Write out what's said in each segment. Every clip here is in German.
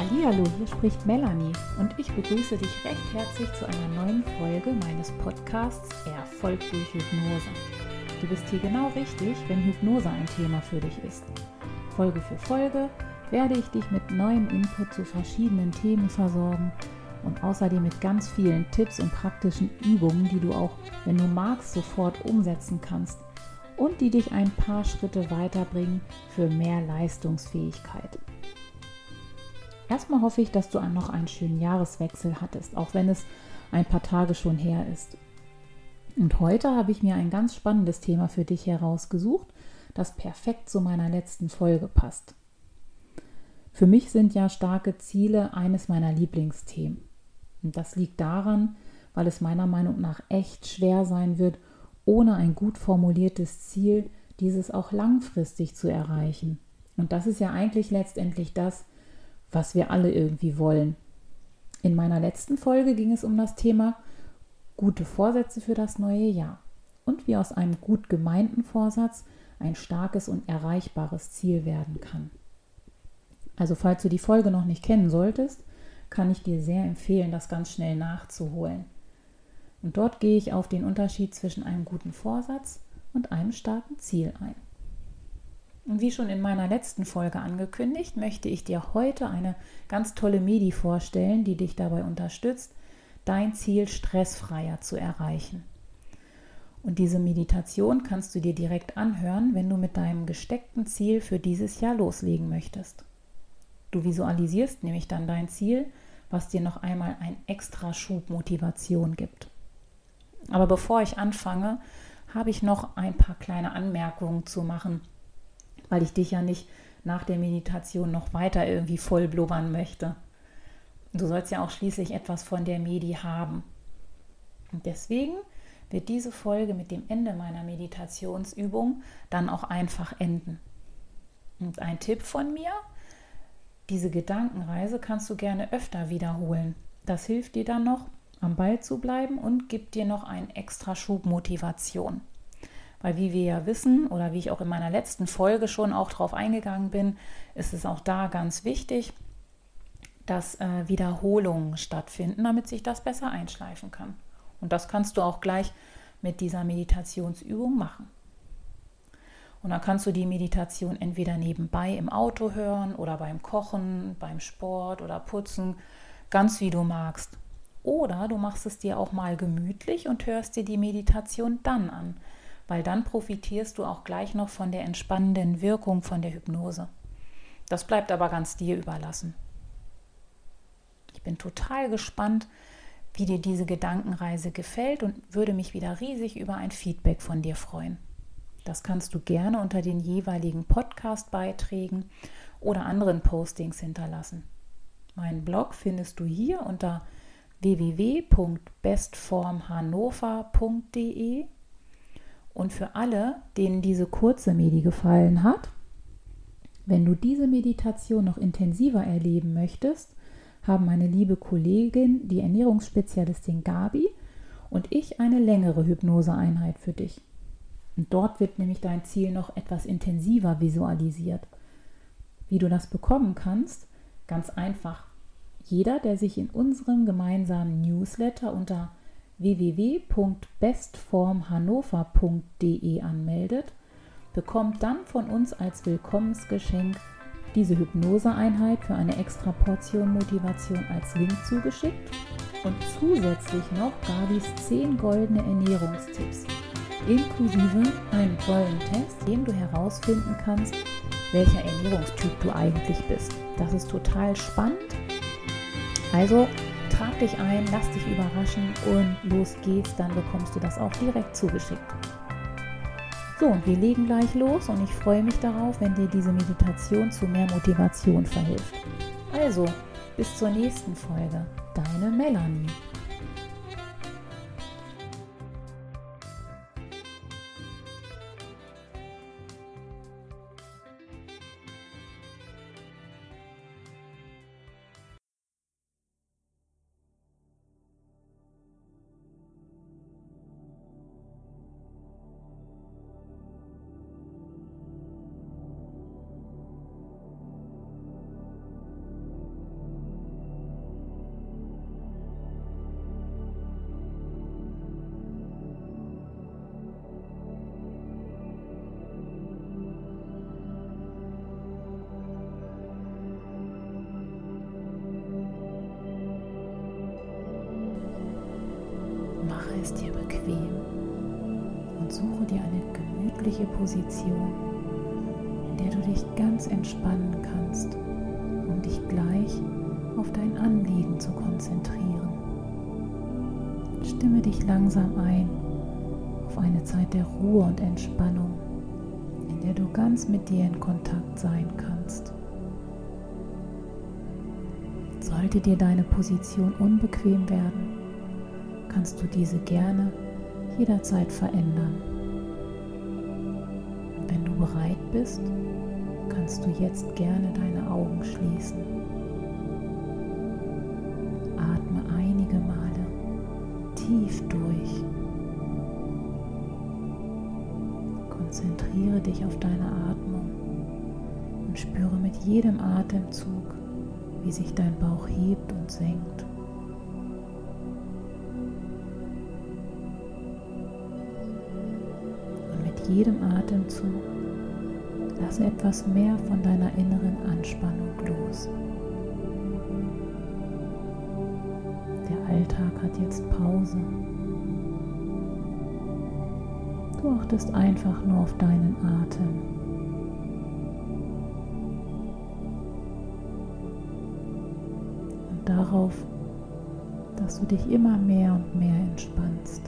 Hallihallo, hier spricht Melanie und ich begrüße dich recht herzlich zu einer neuen Folge meines Podcasts Erfolg durch Hypnose. Du bist hier genau richtig, wenn Hypnose ein Thema für dich ist. Folge für Folge werde ich dich mit neuem Input zu verschiedenen Themen versorgen und außerdem mit ganz vielen Tipps und praktischen Übungen, die du auch, wenn du magst, sofort umsetzen kannst und die dich ein paar Schritte weiterbringen für mehr Leistungsfähigkeit. Erstmal hoffe ich, dass du noch einen schönen Jahreswechsel hattest, auch wenn es ein paar Tage schon her ist. Und heute habe ich mir ein ganz spannendes Thema für dich herausgesucht, das perfekt zu meiner letzten Folge passt. Für mich sind ja starke Ziele eines meiner Lieblingsthemen. Und das liegt daran, weil es meiner Meinung nach echt schwer sein wird, ohne ein gut formuliertes Ziel dieses auch langfristig zu erreichen. Und das ist ja eigentlich letztendlich das, was wir alle irgendwie wollen. In meiner letzten Folge ging es um das Thema gute Vorsätze für das neue Jahr und wie aus einem gut gemeinten Vorsatz ein starkes und erreichbares Ziel werden kann. Also falls du die Folge noch nicht kennen solltest, kann ich dir sehr empfehlen, das ganz schnell nachzuholen. Und dort gehe ich auf den Unterschied zwischen einem guten Vorsatz und einem starken Ziel ein. Und wie schon in meiner letzten Folge angekündigt, möchte ich dir heute eine ganz tolle Medi vorstellen, die dich dabei unterstützt, dein Ziel stressfreier zu erreichen. Und diese Meditation kannst du dir direkt anhören, wenn du mit deinem gesteckten Ziel für dieses Jahr loslegen möchtest. Du visualisierst nämlich dann dein Ziel, was dir noch einmal ein extra Schub Motivation gibt. Aber bevor ich anfange, habe ich noch ein paar kleine Anmerkungen zu machen weil ich dich ja nicht nach der Meditation noch weiter irgendwie voll blubbern möchte. Du sollst ja auch schließlich etwas von der Medi haben. Und deswegen wird diese Folge mit dem Ende meiner Meditationsübung dann auch einfach enden. Und ein Tipp von mir, diese Gedankenreise kannst du gerne öfter wiederholen. Das hilft dir dann noch, am Ball zu bleiben und gibt dir noch einen extra Schub Motivation. Weil wie wir ja wissen oder wie ich auch in meiner letzten Folge schon auch drauf eingegangen bin, ist es auch da ganz wichtig, dass äh, Wiederholungen stattfinden, damit sich das besser einschleifen kann. Und das kannst du auch gleich mit dieser Meditationsübung machen. Und dann kannst du die Meditation entweder nebenbei im Auto hören oder beim Kochen, beim Sport oder Putzen, ganz wie du magst. Oder du machst es dir auch mal gemütlich und hörst dir die Meditation dann an, weil dann profitierst du auch gleich noch von der entspannenden Wirkung von der Hypnose. Das bleibt aber ganz dir überlassen. Ich bin total gespannt, wie dir diese Gedankenreise gefällt und würde mich wieder riesig über ein Feedback von dir freuen. Das kannst du gerne unter den jeweiligen Podcast-Beiträgen oder anderen Postings hinterlassen. Meinen Blog findest du hier unter www.bestformhannover.de und für alle, denen diese kurze Medi gefallen hat, wenn du diese Meditation noch intensiver erleben möchtest, haben meine liebe Kollegin, die Ernährungsspezialistin Gabi und ich eine längere Hypnoseeinheit für dich. Und dort wird nämlich dein Ziel noch etwas intensiver visualisiert. Wie du das bekommen kannst, ganz einfach. Jeder, der sich in unserem gemeinsamen Newsletter unter www.bestformhannover.de anmeldet, bekommt dann von uns als Willkommensgeschenk diese Hypnoseeinheit für eine extra Portion Motivation als Link zugeschickt und zusätzlich noch Gabis 10 goldene Ernährungstipps, inklusive einem tollen Test, dem du herausfinden kannst, welcher Ernährungstyp du eigentlich bist. Das ist total spannend. Also trag dich ein, lass dich überraschen und los geht's, dann bekommst du das auch direkt zugeschickt. So, und wir legen gleich los und ich freue mich darauf, wenn dir diese Meditation zu mehr Motivation verhilft. Also, bis zur nächsten Folge. Deine Melanie. Es dir bequem und suche dir eine gemütliche Position, in der du dich ganz entspannen kannst, um dich gleich auf dein Anliegen zu konzentrieren. Stimme dich langsam ein auf eine Zeit der Ruhe und Entspannung, in der du ganz mit dir in Kontakt sein kannst. Sollte dir deine Position unbequem werden, kannst du diese gerne jederzeit verändern. Wenn du bereit bist, kannst du jetzt gerne deine Augen schließen. Atme einige Male tief durch. Konzentriere dich auf deine Atmung und spüre mit jedem Atemzug, wie sich dein Bauch hebt und senkt. Jedem Atemzug lasse etwas mehr von deiner inneren Anspannung los. Der Alltag hat jetzt Pause. Du achtest einfach nur auf deinen Atem. darauf, dass du dich immer mehr und mehr entspannst.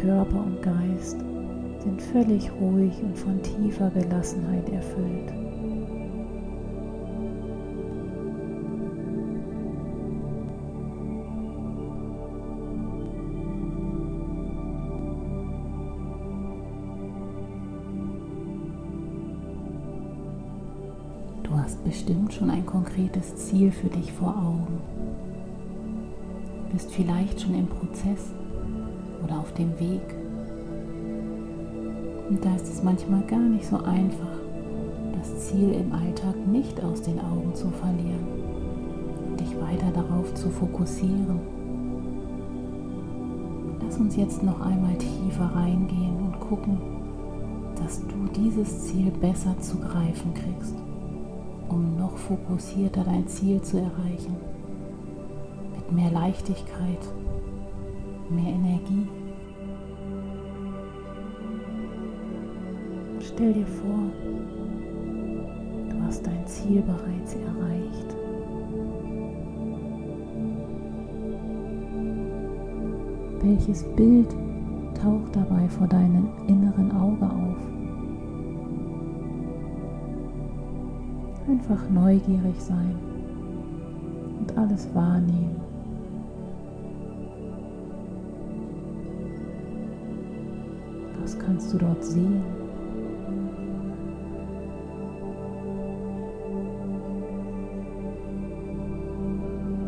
Körper und Geist sind völlig ruhig und von tiefer Gelassenheit erfüllt. hast bestimmt schon ein konkretes Ziel für dich vor Augen. Du bist vielleicht schon im Prozess oder auf dem Weg. Und da ist es manchmal gar nicht so einfach, das Ziel im Alltag nicht aus den Augen zu verlieren dich weiter darauf zu fokussieren. Lass uns jetzt noch einmal tiefer reingehen und gucken, dass du dieses Ziel besser zu greifen kriegst um noch fokussierter dein Ziel zu erreichen. Mit mehr Leichtigkeit, mehr Energie. Stell dir vor, du hast dein Ziel bereits erreicht. Welches Bild taucht dabei vor deinem inneren Auge auf? Einfach neugierig sein und alles wahrnehmen. Kannst du dort sehen?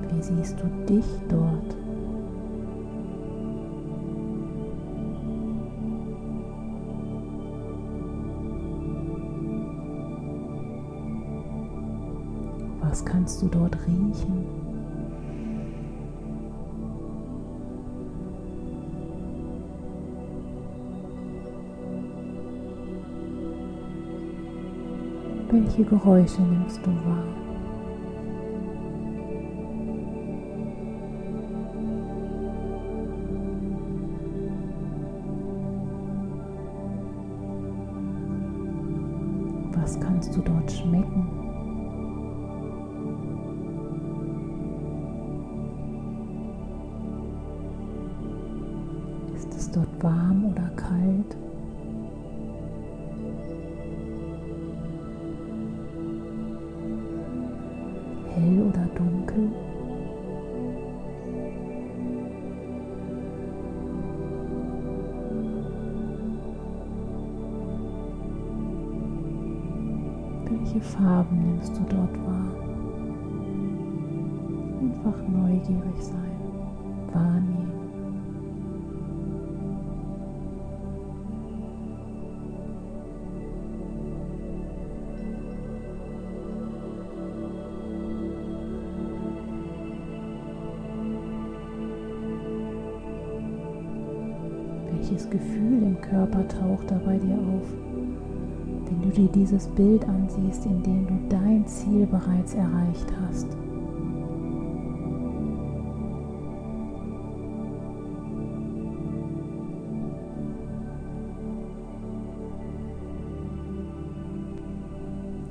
Wie siehst du dich dort? Was kannst du dort riechen? Welche Geräusche nimmst du wahr? Was kannst du dort schmecken? Dunkel? Welche Farben nimmst du dort wahr? Einfach neugierig sein, Körper taucht da bei dir auf, wenn du du dir dieses Bild ansiehst, in dem du dein Ziel bereits erreicht hast.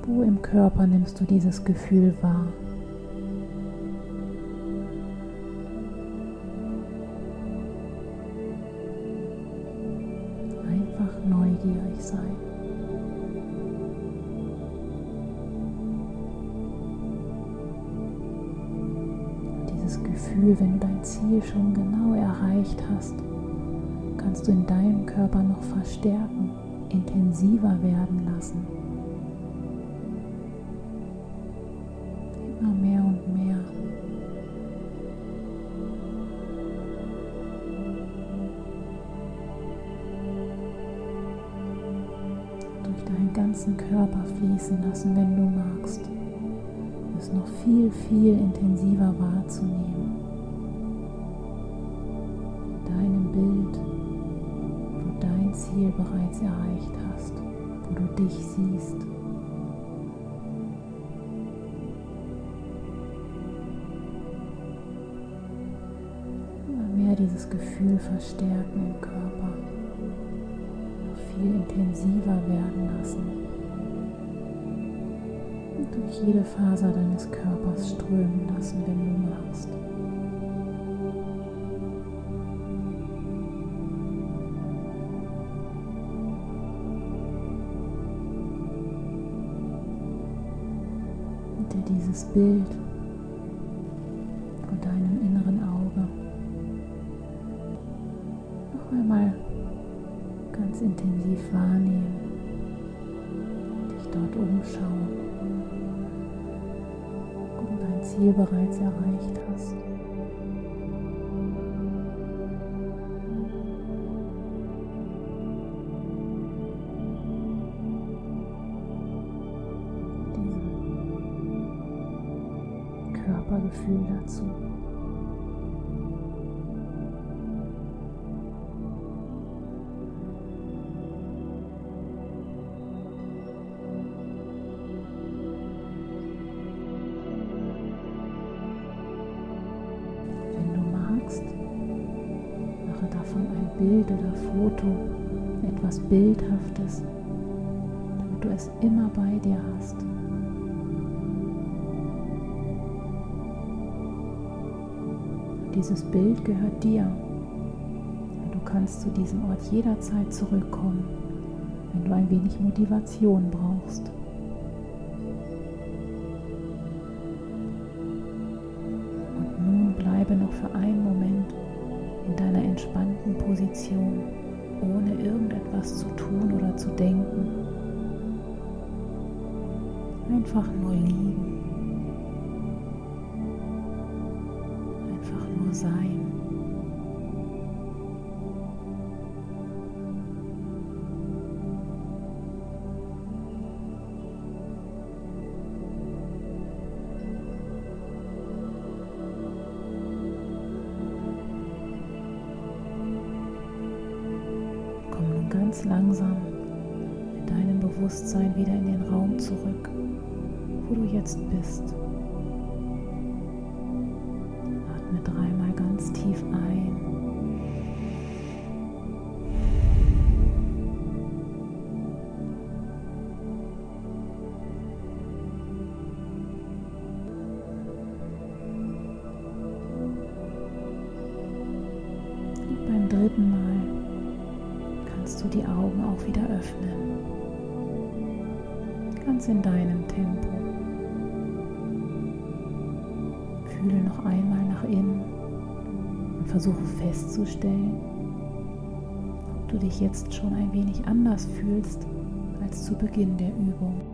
Wo im Körper nimmst du dieses Gefühl wahr? Ziel schon genau erreicht hast, kannst du in deinem Körper noch verstärken, intensiver werden lassen. deinen ganzen Körper fließen lassen, wenn du magst, es noch viel, viel intensiver wahrzunehmen. Ziel bereits erreicht hast, wo du dich siehst. Immer mehr dieses Gefühl verstärken im Körper viel intensiver werden lassen und durch jede Faser deines Körpers strömen lassen, wenn du magst. Dieses Bild von deinem inneren Auge noch einmal ganz intensiv wahrnehmen, dich dort umschauen, ob du dein Ziel bereits erreicht hast. Körpergefühl dazu. Bild oder Foto, etwas Bildhaftes, damit du es immer bei dir hast. Dieses Bild gehört dir. Du kannst zu diesem Ort jederzeit zurückkommen, wenn du ein wenig Motivation brauchst. Und nun bleibe noch für einen Moment in deiner entspannten Position, ohne irgendetwas zu tun oder zu denken. Einfach nur liegen. Sein. ganz langsam mit deinem Bewusstsein wieder in den Raum zurück, wo du jetzt bist. Du die Augen auch wieder öffnen. Ganz in deinem Tempo. Fühle noch einmal nach innen und versuche festzustellen, ob du dich jetzt schon ein wenig anders fühlst als zu Beginn der Übung.